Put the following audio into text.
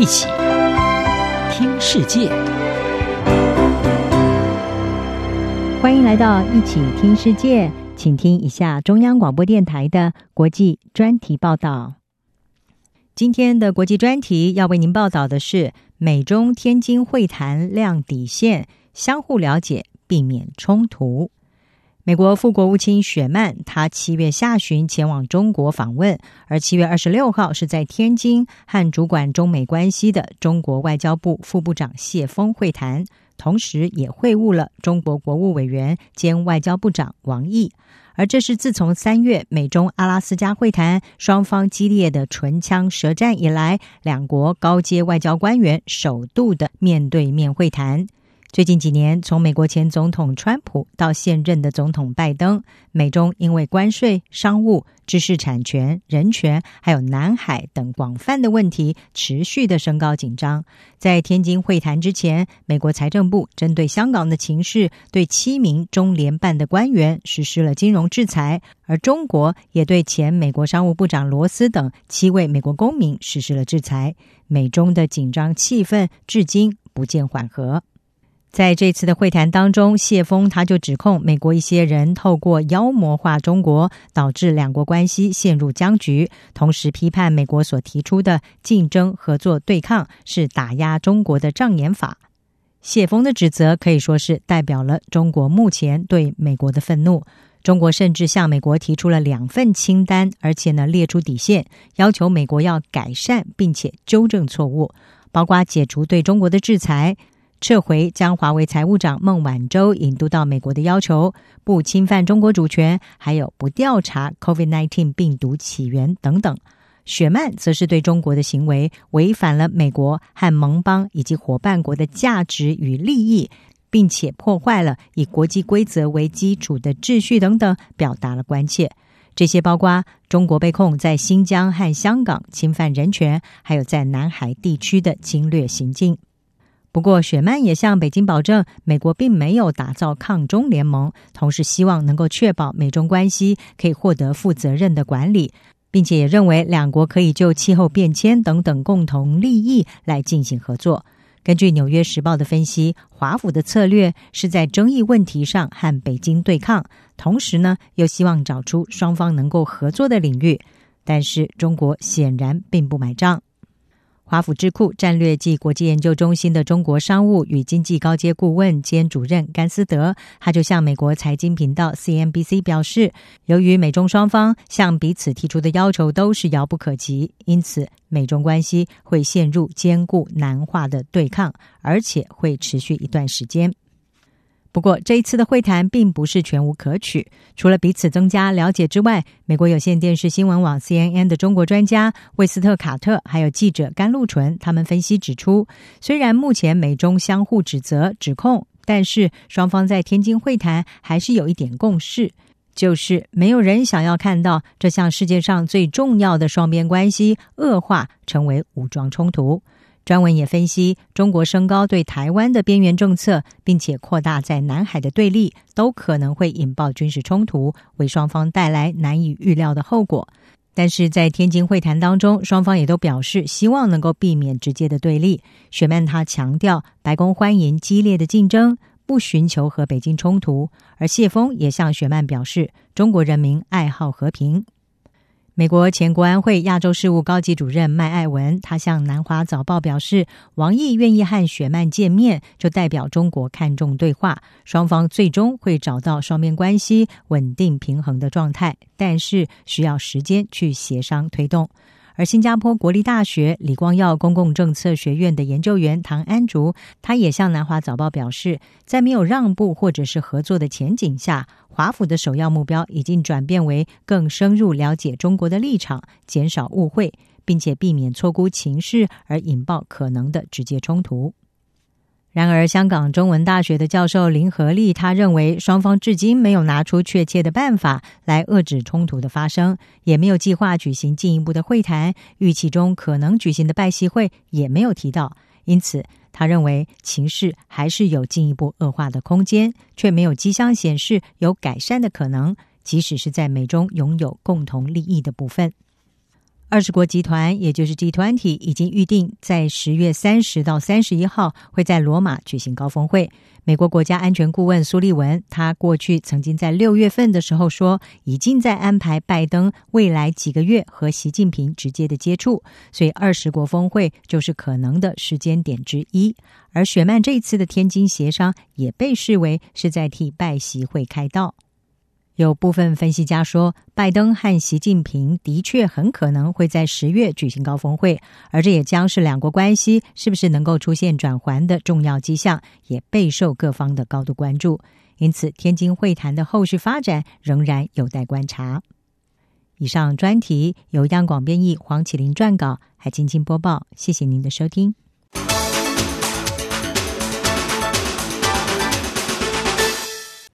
一起听世界，欢迎来到一起听世界，请听一下中央广播电台的国际专题报道。今天的国际专题要为您报道的是美中天津会谈亮底线，相互了解，避免冲突。美国副国务卿雪曼，他七月下旬前往中国访问，而七月二十六号是在天津和主管中美关系的中国外交部副部长谢峰会谈，同时也会晤了中国国务委员兼外交部长王毅。而这是自从三月美中阿拉斯加会谈双方激烈的唇枪舌战以来，两国高阶外交官员首度的面对面会谈。最近几年，从美国前总统川普到现任的总统拜登，美中因为关税、商务、知识产权、人权，还有南海等广泛的问题，持续的升高紧张。在天津会谈之前，美国财政部针对香港的情势，对七名中联办的官员实施了金融制裁，而中国也对前美国商务部长罗斯等七位美国公民实施了制裁。美中的紧张气氛至今不见缓和。在这次的会谈当中，谢锋他就指控美国一些人透过妖魔化中国，导致两国关系陷入僵局，同时批判美国所提出的竞争、合作、对抗是打压中国的障眼法。谢锋的指责可以说是代表了中国目前对美国的愤怒。中国甚至向美国提出了两份清单，而且呢列出底线，要求美国要改善并且纠正错误，包括解除对中国的制裁。撤回将华为财务长孟晚舟引渡到美国的要求，不侵犯中国主权，还有不调查 COVID-19 病毒起源等等。雪曼则是对中国的行为违反了美国和盟邦以及伙伴国的价值与利益，并且破坏了以国际规则为基础的秩序等等，表达了关切。这些包括中国被控在新疆和香港侵犯人权，还有在南海地区的侵略行径。不过，雪曼也向北京保证，美国并没有打造抗中联盟，同时希望能够确保美中关系可以获得负责任的管理，并且也认为两国可以就气候变迁等等共同利益来进行合作。根据《纽约时报》的分析，华府的策略是在争议问题上和北京对抗，同时呢又希望找出双方能够合作的领域，但是中国显然并不买账。华府智库战略暨国际研究中心的中国商务与经济高阶顾问兼主任甘思德，他就向美国财经频道 CNBC 表示，由于美中双方向彼此提出的要求都是遥不可及，因此美中关系会陷入坚固难化的对抗，而且会持续一段时间。不过，这一次的会谈并不是全无可取。除了彼此增加了解之外，美国有线电视新闻网 CNN 的中国专家魏斯特卡特，还有记者甘露纯，他们分析指出，虽然目前美中相互指责、指控，但是双方在天津会谈还是有一点共识，就是没有人想要看到这项世界上最重要的双边关系恶化，成为武装冲突。专文也分析，中国升高对台湾的边缘政策，并且扩大在南海的对立，都可能会引爆军事冲突，为双方带来难以预料的后果。但是在天津会谈当中，双方也都表示希望能够避免直接的对立。雪曼他强调，白宫欢迎激烈的竞争，不寻求和北京冲突。而谢锋也向雪曼表示，中国人民爱好和平。美国前国安会亚洲事务高级主任麦爱文，他向南华早报表示，王毅愿意和雪曼见面，就代表中国看重对话，双方最终会找到双边关系稳定平衡的状态，但是需要时间去协商推动。而新加坡国立大学李光耀公共政策学院的研究员唐安竹，他也向南华早报表示，在没有让步或者是合作的前景下，华府的首要目标已经转变为更深入了解中国的立场，减少误会，并且避免错估情势而引爆可能的直接冲突。然而，香港中文大学的教授林和利他认为，双方至今没有拿出确切的办法来遏制冲突的发生，也没有计划举行进一步的会谈，预期中可能举行的拜习会也没有提到。因此，他认为情势还是有进一步恶化的空间，却没有迹象显示有改善的可能，即使是在美中拥有共同利益的部分。二十国集团，也就是 G20，已经预定在十月三十到三十一号会在罗马举行高峰会。美国国家安全顾问苏利文，他过去曾经在六月份的时候说，已经在安排拜登未来几个月和习近平直接的接触，所以二十国峰会就是可能的时间点之一。而雪曼这一次的天津协商，也被视为是在替拜习会开道。有部分分析家说，拜登和习近平的确很可能会在十月举行高峰会，而这也将是两国关系是不是能够出现转圜的重要迹象，也备受各方的高度关注。因此，天津会谈的后续发展仍然有待观察。以上专题由央广编译黄启林撰稿，海青青播报。谢谢您的收听。